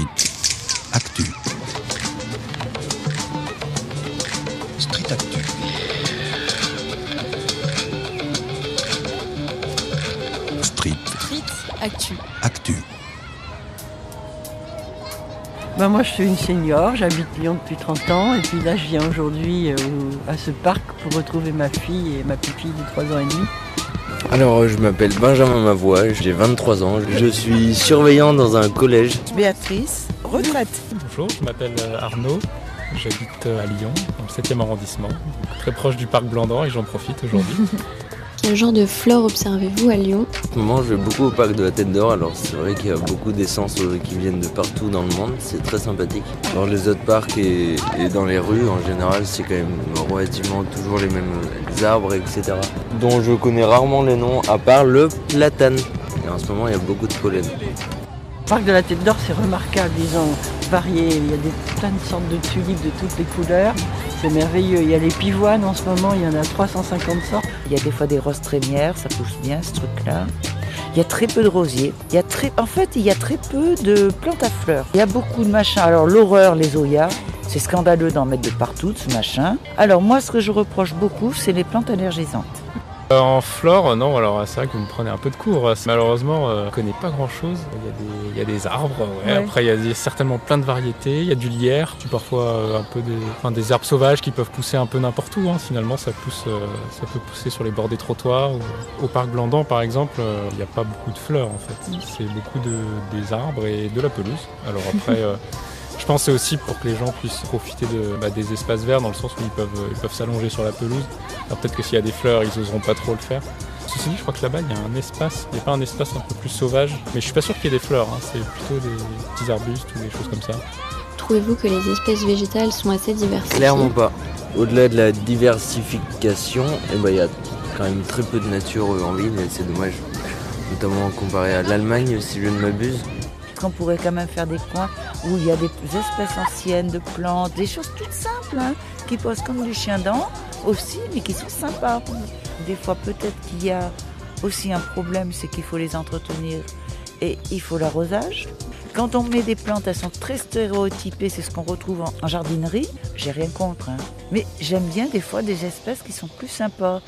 Street Actu. Street Actu. Street Street Actu. Actu. Ben moi, je suis une senior, j'habite Lyon depuis 30 ans, et puis là, je viens aujourd'hui euh, à ce parc pour retrouver ma fille et ma petite fille de 3 ans et demi. Alors, je m'appelle Benjamin Mavoie, j'ai 23 ans, je suis surveillant dans un collège. Béatrice, retraite. Bonjour, je m'appelle euh, Arnaud, j'habite euh, à Lyon, dans le 7e arrondissement, très proche du parc Blandan et j'en profite aujourd'hui. Quel genre de flore observez-vous à Lyon En ce moment, je vais beaucoup au parc de la Tête d'Or, alors c'est vrai qu'il y a beaucoup d'essences euh, qui viennent de partout dans le monde, c'est très sympathique. Dans les autres parcs et, et dans les rues, en général, c'est quand même relativement toujours les mêmes euh, arbres, etc. Dont je connais rarement les noms, à part le platane. Et en ce moment, il y a beaucoup de pollen. Le parc de la Tête d'Or, c'est remarquable, ils ont varié, il y a des, plein de sortes de tulipes de toutes les couleurs, c'est merveilleux. Il y a les pivoines en ce moment, il y en a 350 sortes. Il y a des fois des roses trémières, ça pousse bien ce truc-là. Il y a très peu de rosiers. Il y a en fait, il y a très peu de plantes à fleurs. Il y a beaucoup de machins. Alors l'horreur, les oyas, c'est scandaleux d'en mettre de partout, ce machin. Alors moi, ce que je reproche beaucoup, c'est les plantes allergisantes. Euh, en flore, non, alors c'est vrai que vous me prenez un peu de cours. Malheureusement, euh, je ne connais pas grand-chose. Il y a des, il y a des arbres, ouais. Ouais. après il y a des- certainement plein de variétés. Il y a du lierre, puis parfois euh, un peu des, enfin, des herbes sauvages qui peuvent pousser un peu n'importe où. hein. Finalement, ça, pousse, ça peut pousser sur les bords des trottoirs. ou- Au parc Blandan, par exemple, il n'y a pas beaucoup de fleurs en fait. C'est beaucoup de, des arbres et de la pelouse. Alors après... Je pense que c'est aussi pour que les gens puissent profiter de, bah, des espaces verts dans le sens où ils peuvent ils peuvent s'allonger sur la pelouse. Alors peut-être que s'il y a des fleurs, ils oseront pas trop le faire. Ceci dit, je crois que là-bas, il y a un espace, il n'y a pas un espace un peu plus sauvage, mais je suis pas sûr qu'il y ait des fleurs, hein. c'est plutôt des petits arbustes ou des choses comme ça. Trouvez-vous que les espèces végétales sont assez diversifiées? Clairement pas. Au-delà de la diversification, eh ben, il y a quand même très peu de nature en ville et c'est dommage. Notamment comparé à l'Allemagne, si je ne m'abuse. Qu'on pourrait quand même faire des coins où il y a des espèces anciennes de plantes, des choses toutes simples, hein, qui posent comme du chien dent aussi, mais qui sont sympas. Des fois, peut-être qu'il y a aussi un problème, c'est qu'il faut les entretenir et il faut l'arrosage. Quand on met des plantes, elles sont très stéréotypées, c'est ce qu'on retrouve en, en jardinerie. J'ai rien contre, hein. mais j'aime bien des fois des espèces qui sont plus sympas.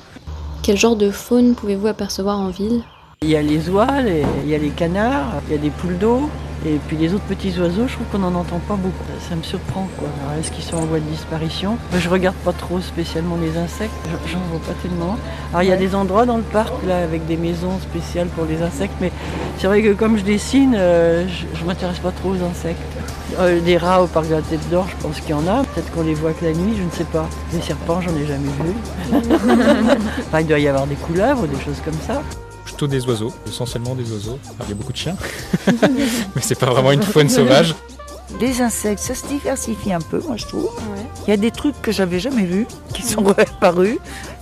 Quel genre de faune pouvez-vous apercevoir en ville? Il y a les oies, les- il y a les canards, il y a des poules d'eau, et puis les autres petits oiseaux, je trouve qu'on n'en entend pas beaucoup. Ça me surprend, quoi. Est-ce qu'ils sont en voie de disparition? Je regarde pas trop spécialement les insectes, J'en- vois pas tellement. Alors il y a des endroits dans le parc, là, avec des maisons spéciales pour les insectes, mais c'est vrai que comme je dessine, euh, je, je m'intéresse pas trop aux insectes. Euh, des rats au parc de la Tête d'Or, je pense qu'il y en a. Peut-être qu'on les voit que la nuit, je ne sais pas. Des serpents, j'en ai jamais vu. Enfin, il doit y avoir des couleuvres, des choses comme ça. Plutôt des oiseaux, essentiellement des oiseaux. Alors, il y a beaucoup de chiens, mais c'est pas vraiment une faune sauvage. Les insectes, ça se diversifie un peu, moi je trouve. Il y a des trucs que j'avais jamais vus qui sont réapparus.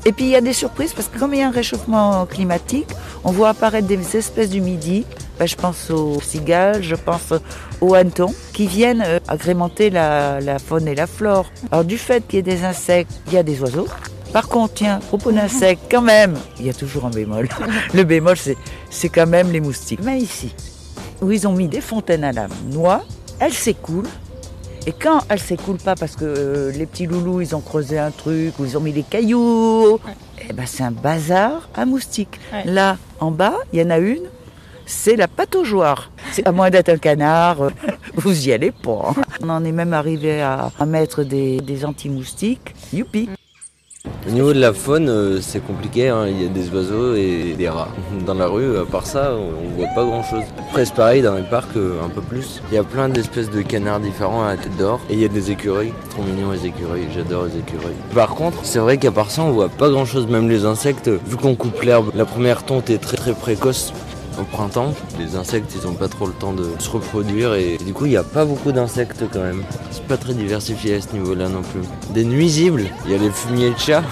Et puis il y a des surprises parce que comme il y a un réchauffement climatique, on voit apparaître des espèces du midi. Ben, je pense aux cigales, je pense aux hannetons qui viennent euh, agrémenter la, la faune et la flore. Alors du fait qu'il y ait des insectes, il y a des oiseaux. Par contre, tiens, propos d'insectes, quand même, il y a toujours un bémol. Le bémol, c'est, quand même les moustiques. Mais ici, où ils ont mis des fontaines à la noix, elles s'écoulent. Et quand elles s'écoulent pas parce que euh, les petits loulous ils ont creusé un truc ou ils ont mis des cailloux, eh ben c'est un bazar à moustiques. Ouais. Là en bas, il y en a une, c'est la. C'est à moins d'être un canard, euh, vous y allez pas. hein. On en est même arrivé à, à mettre des, des anti-moustiques. Youpi. Au niveau de la faune, euh, c'est compliqué, hein. il y a des oiseaux et des rats. Dans la rue, à part ça, on voit pas grand chose. Après, c'est pareil dans les parcs, euh, un peu plus. Il y a plein d'espèces de canards différents à la tête d'or. Et il y a des écureuils. Trop mignons les écureuils, j'adore les écureuils. Par contre, c'est vrai qu'à part ça, on voit pas grand chose, même les insectes. Vu qu'on coupe l'herbe, la première tonte est très très précoce. Au printemps, les insectes ils ont pas trop le temps de se reproduire et du coup il n'y a pas beaucoup d'insectes quand même. C'est pas très diversifié à ce niveau-là non plus. Des nuisibles, il y a les fumiers de chats,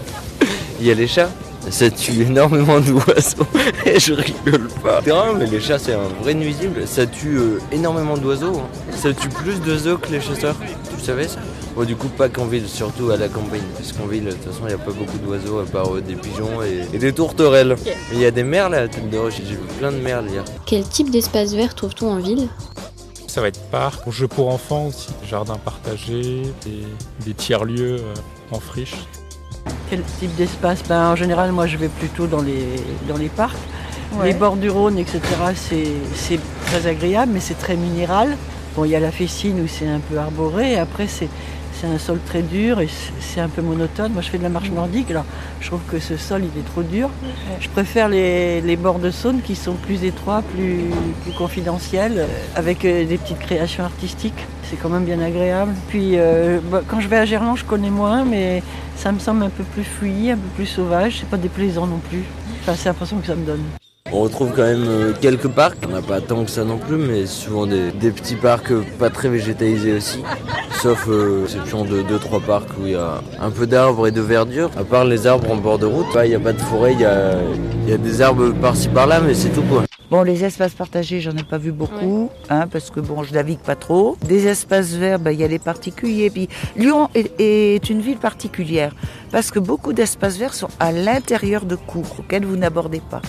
il y a les chats. Ça tue énormément d'oiseaux et je rigole pas. C'est vrai, mais les chats c'est un vrai nuisible. Ça tue euh, énormément d'oiseaux. hein. Ça tue plus d'oiseaux que les chasseurs. Tu savais ça? Bon, du coup, pas qu'en ville, surtout à la campagne. Parce qu'en ville, de toute façon, il n'y a pas beaucoup d'oiseaux à part euh, des pigeons et, et des tourterelles. Mais il y a des merles à la tête de roche. J'ai vu plein de merles hier. Quel type d'espace vert trouve-t-on en ville? Ça va être parc, jeux pour enfants aussi, jardin partagé, des, des tiers-lieux euh, en friche. Quel type d'espace ben, En général, moi, je vais plutôt dans les, dans les parcs. Les bords du Rhône, etc., c'est c'est très agréable, mais c'est très minéral. Bon, il y a la Fessine où c'est un peu arboré, et après, c'est c'est un sol très dur et c'est- un peu monotone. Moi, je fais de la marche nordique, alors je trouve que ce sol, il est trop dur. Je préfère les, les bords de Saône qui sont plus étroits, plus, plus confidentiels, euh, avec euh, des petites créations artistiques. C'est quand même bien agréable. Puis, euh, bah, quand je vais à Gerland, je connais moins, mais ça me semble un peu plus fouillis, un peu plus sauvage. C'est pas déplaisant non plus. Enfin, c'est l'impression que ça me donne. On retrouve quand même euh, quelques parcs, on n'a pas tant que ça non plus, mais souvent des, des petits parcs euh, pas très végétalisés aussi. Sauf euh, exception de 2-3 parcs où il y a un peu d'arbres et de verdure. À part les arbres en bord de route, bah, il n'y a pas de forêt, il y a, il y a des arbres par-ci par-là, mais c'est tout quoi. Bon, les espaces partagés, j'en ai pas vu beaucoup, hein, parce que bon, je navigue pas trop. Des espaces verts, ben, il y a les particuliers. Puis Lyon est, est une ville particulière, parce que beaucoup d'espaces verts sont à l'intérieur de cours auxquels vous n'abordez pas.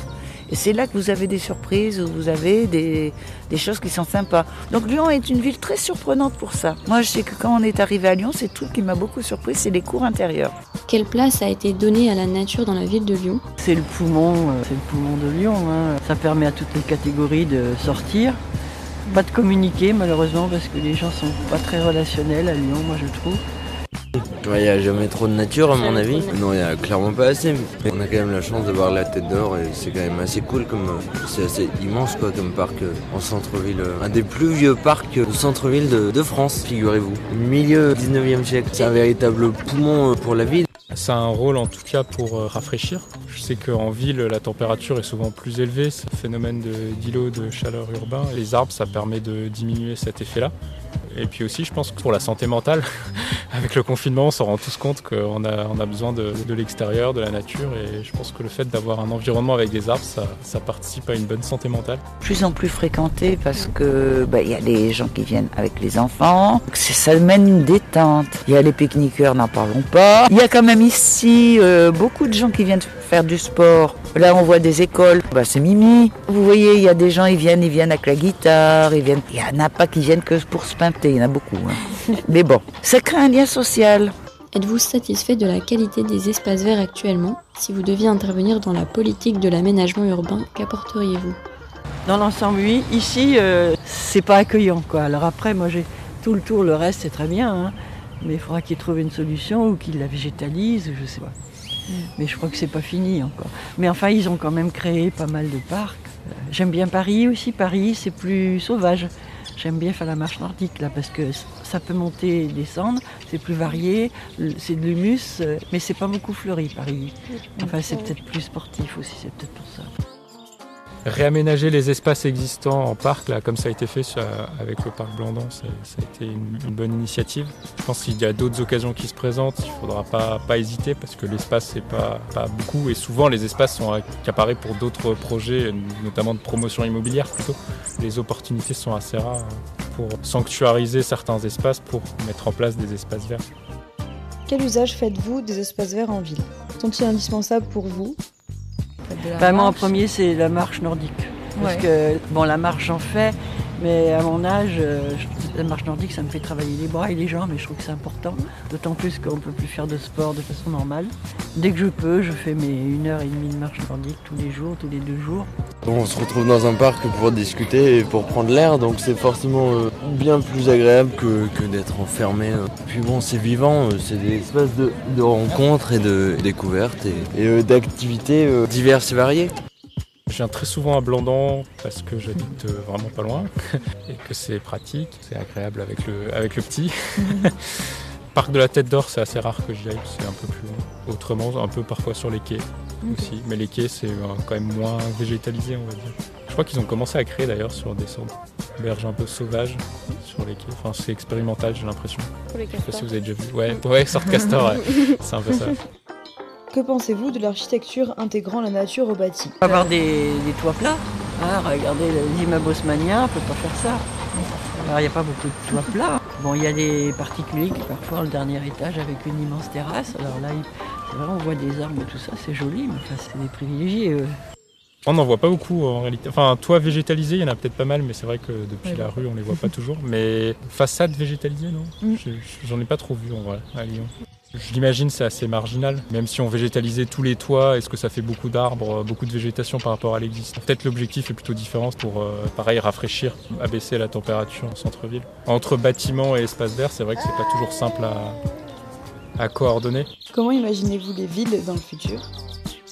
Et c'est là que vous avez des surprises, où vous avez des, des choses qui sont sympas. Donc Lyon est une ville très surprenante pour ça. Moi, je sais que quand on est arrivé à Lyon, c'est le truc qui m'a beaucoup surpris, c'est les cours intérieurs. Quelle place a été donnée à la nature dans la ville de Lyon? C'est le poumon, euh, c'est le poumon de Lyon. hein. Ça permet à toutes les catégories de sortir. Pas de communiquer malheureusement parce que les gens sont pas très relationnels à Lyon, moi je trouve. Ouais, Il n'y a jamais trop de nature à mon avis. de Non, il n'y a clairement pas assez. Mais on a quand même la chance de voir la tête d'or et c'est quand même assez cool comme. euh, C'est assez immense quoi comme parc euh, en centre-ville. euh, Un des plus vieux parcs de centre-ville de, de France, figurez-vous. Milieu 19e siècle. C'est un véritable poumon euh, pour la ville. Ça a un rôle en tout cas pour euh, rafraîchir. Je sais qu'en ville, la température est souvent plus élevée, c'est un phénomène de- d'îlot de, chaleur urbain. Les arbres, ça permet de diminuer cet effet-là. Et puis aussi, je pense que pour la santé mentale, avec le confinement, on s'en rend tous compte qu'on a, on a besoin de, l'extérieur, de la nature. Et je pense que le fait d'avoir un environnement avec des arbres, ça, participe à une bonne santé mentale. plus en plus fréquenté parce que bah, il y a les gens qui viennent avec les enfants. Ça mène une détente. Il y a les pique-niqueurs, n'en parlons pas. Il y a quand même ici euh, beaucoup de gens qui viennent faire du sport. Là, on voit des écoles. Bah, c'est Mimi. Vous voyez, il y a des gens, ils viennent, ils viennent avec la guitare. Ils viennent. Il y en a pas qui viennent que pour se pinter. Il y en a beaucoup. hein. Mais bon, ça crée un lien social. Êtes-vous satisfait de la qualité des espaces verts actuellement? Si vous deviez intervenir dans la politique de l'aménagement urbain, qu'apporteriez-vous? Dans l'ensemble, oui. Ici, euh, c'est pas accueillant quoi. Alors après, moi j'ai tout le tour, le reste c'est très bien. hein. Mais il faudra qu'ils trouvent une solution ou qu'ils la végétalisent, je sais pas. Mais je crois que c'est pas fini encore. Mais enfin, ils ont quand même créé pas mal de parcs. Euh, J'aime bien Paris aussi. Paris, c'est plus sauvage. J'aime bien faire la marche nordique là parce que ça peut monter et descendre, c'est plus varié, c'est de l'humus, euh, mais c'est pas beaucoup fleuri Paris. Enfin, c'est peut-être plus sportif aussi, c'est peut-être pour ça. Réaménager les espaces existants en parc, là, comme ça a été fait avec le parc Blandan, ça, a été une, bonne initiative. Je pense qu'il y a d'autres occasions qui se présentent, il ne faudra pas, pas hésiter parce que l'espace, c'est pas, pas beaucoup et souvent les espaces sont accaparés pour d'autres projets, notamment de promotion immobilière plutôt. Les opportunités sont assez rares pour sanctuariser certains espaces pour mettre en place des espaces verts. Quel usage faites-vous des espaces verts en ville? Sont-ils indispensables pour vous? De la Bah, moi en premier c'est la marche nordique. Parce Ouais. que bon la marche j'en fais, mais à mon âge, euh, la marche nordique ça me fait travailler les bras et les jambes et je trouve que c'est important. D'autant plus qu'on ne peut plus faire de sport de façon normale. Dès que je peux, je fais mes une heure et demie de marche nordique tous les jours, tous les deux jours. On se retrouve dans un parc pour discuter et pour prendre l'air, donc c'est forcément euh, bien plus agréable que, que d'être enfermé. euh. Puis bon, c'est vivant, c'est des espaces de, rencontres et de découvertes et, d'activités diverses et variées. Je viens très souvent à Blandan parce que j'habite euh, vraiment pas loin et que c'est pratique, c'est agréable avec le, avec le petit. Parc de la Tête d'Or, c'est assez rare que j'y aille, c'est un peu plus loin. Autrement, un peu parfois sur les quais aussi. Mais les quais, c'est euh, quand même moins végétalisé, on va dire. Je crois qu'ils ont commencé à créer d'ailleurs sur des sortes berges un peu sauvages sur les quais. Enfin, c'est expérimental, j'ai l'impression. pour les Je sais pas si vous avez déjà vu. Ouais, ouais sorte castor, ouais. c'est un peu ça. Que pensez-vous de l'architecture intégrant la nature au bâti Avoir des, des toits plats. hein, regardez les immeubles haussmanniens, on peut pas faire ça. Alors il n'y a pas beaucoup de toits plats. Bon, il y a des particuliers qui parfois ont le dernier étage avec une immense terrasse. Alors là, il- c'est vrai, on voit des arbres et tout ça, c'est joli, mais enfin, c'est des privilégiés. eux. On n'en voit pas beaucoup en réalité. Enfin, toit végétalisé, il y en a peut-être pas mal, mais c'est vrai que depuis Ouais, la bon. rue, on les voit pas toujours. Mais façade végétalisée, non? Mm. Je- J'en ai pas trop vu en vrai à Lyon. Je l'imagine, c'est assez marginal. Même si on végétalisait tous les toits, est-ce que ça fait beaucoup d'arbres, beaucoup de végétation par rapport à l'existant Peut-être l'objectif est plutôt différent pour, euh, pareil, rafraîchir, abaisser la température en centre-ville. Entre bâtiments et espaces verts, c'est vrai que c'est pas toujours simple à, à coordonner. Comment imaginez-vous les villes dans le futur?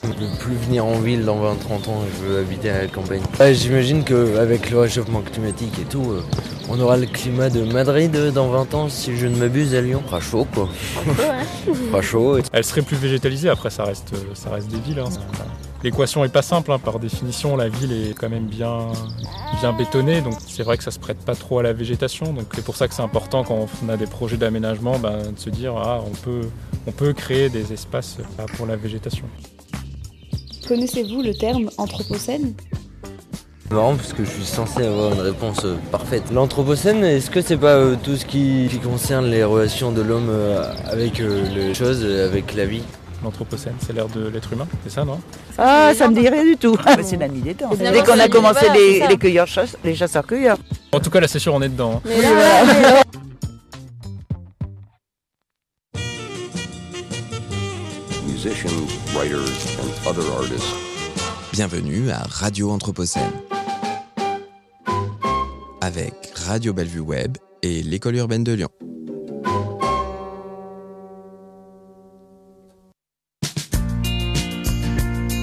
Je veux plus venir en ville dans 20-30 ans, je veux habiter à la campagne. Ouais, J'imagine qu'avec le réchauffement climatique et tout, euh, on aura le climat de Madrid dans 20 ans, si je ne m'abuse, à Lyon. Fera chaud quoi. Fera chaud. et- Elle serait plus végétalisée, après ça reste, ça reste des villes. hein. L'équation est pas simple, hein. par définition la ville est quand même bien, bien bétonnée, donc c'est vrai que ça se prête pas trop à la végétation. Donc c'est pour ça que c'est important quand on a des projets d'aménagement ben, de se dire ah, on, peut, on peut créer des espaces euh, pour la végétation. Connaissez-vous le terme anthropocène? Marrant parce que je suis censé avoir une réponse euh, parfaite. L'anthropocène, est-ce que c'est pas euh, tout ce qui, qui concerne les relations de l'homme euh, avec euh, les choses, avec la vie? L'anthropocène, c'est l'ère de l'être humain, c'est ça non? Ah, ça me dit rien du tout. Ah, c'est la nuit des temps. Dès qu'on c'est a commencé les, c'est les cueilleurs chasse- les chasseurs-cueilleurs. En tout cas là c'est sûr on est dedans. hein. Mais là, Musicians, writers, and other artists. Bienvenue à Radio Anthropocène. Avec Radio Bellevue Web et l'École urbaine de Lyon.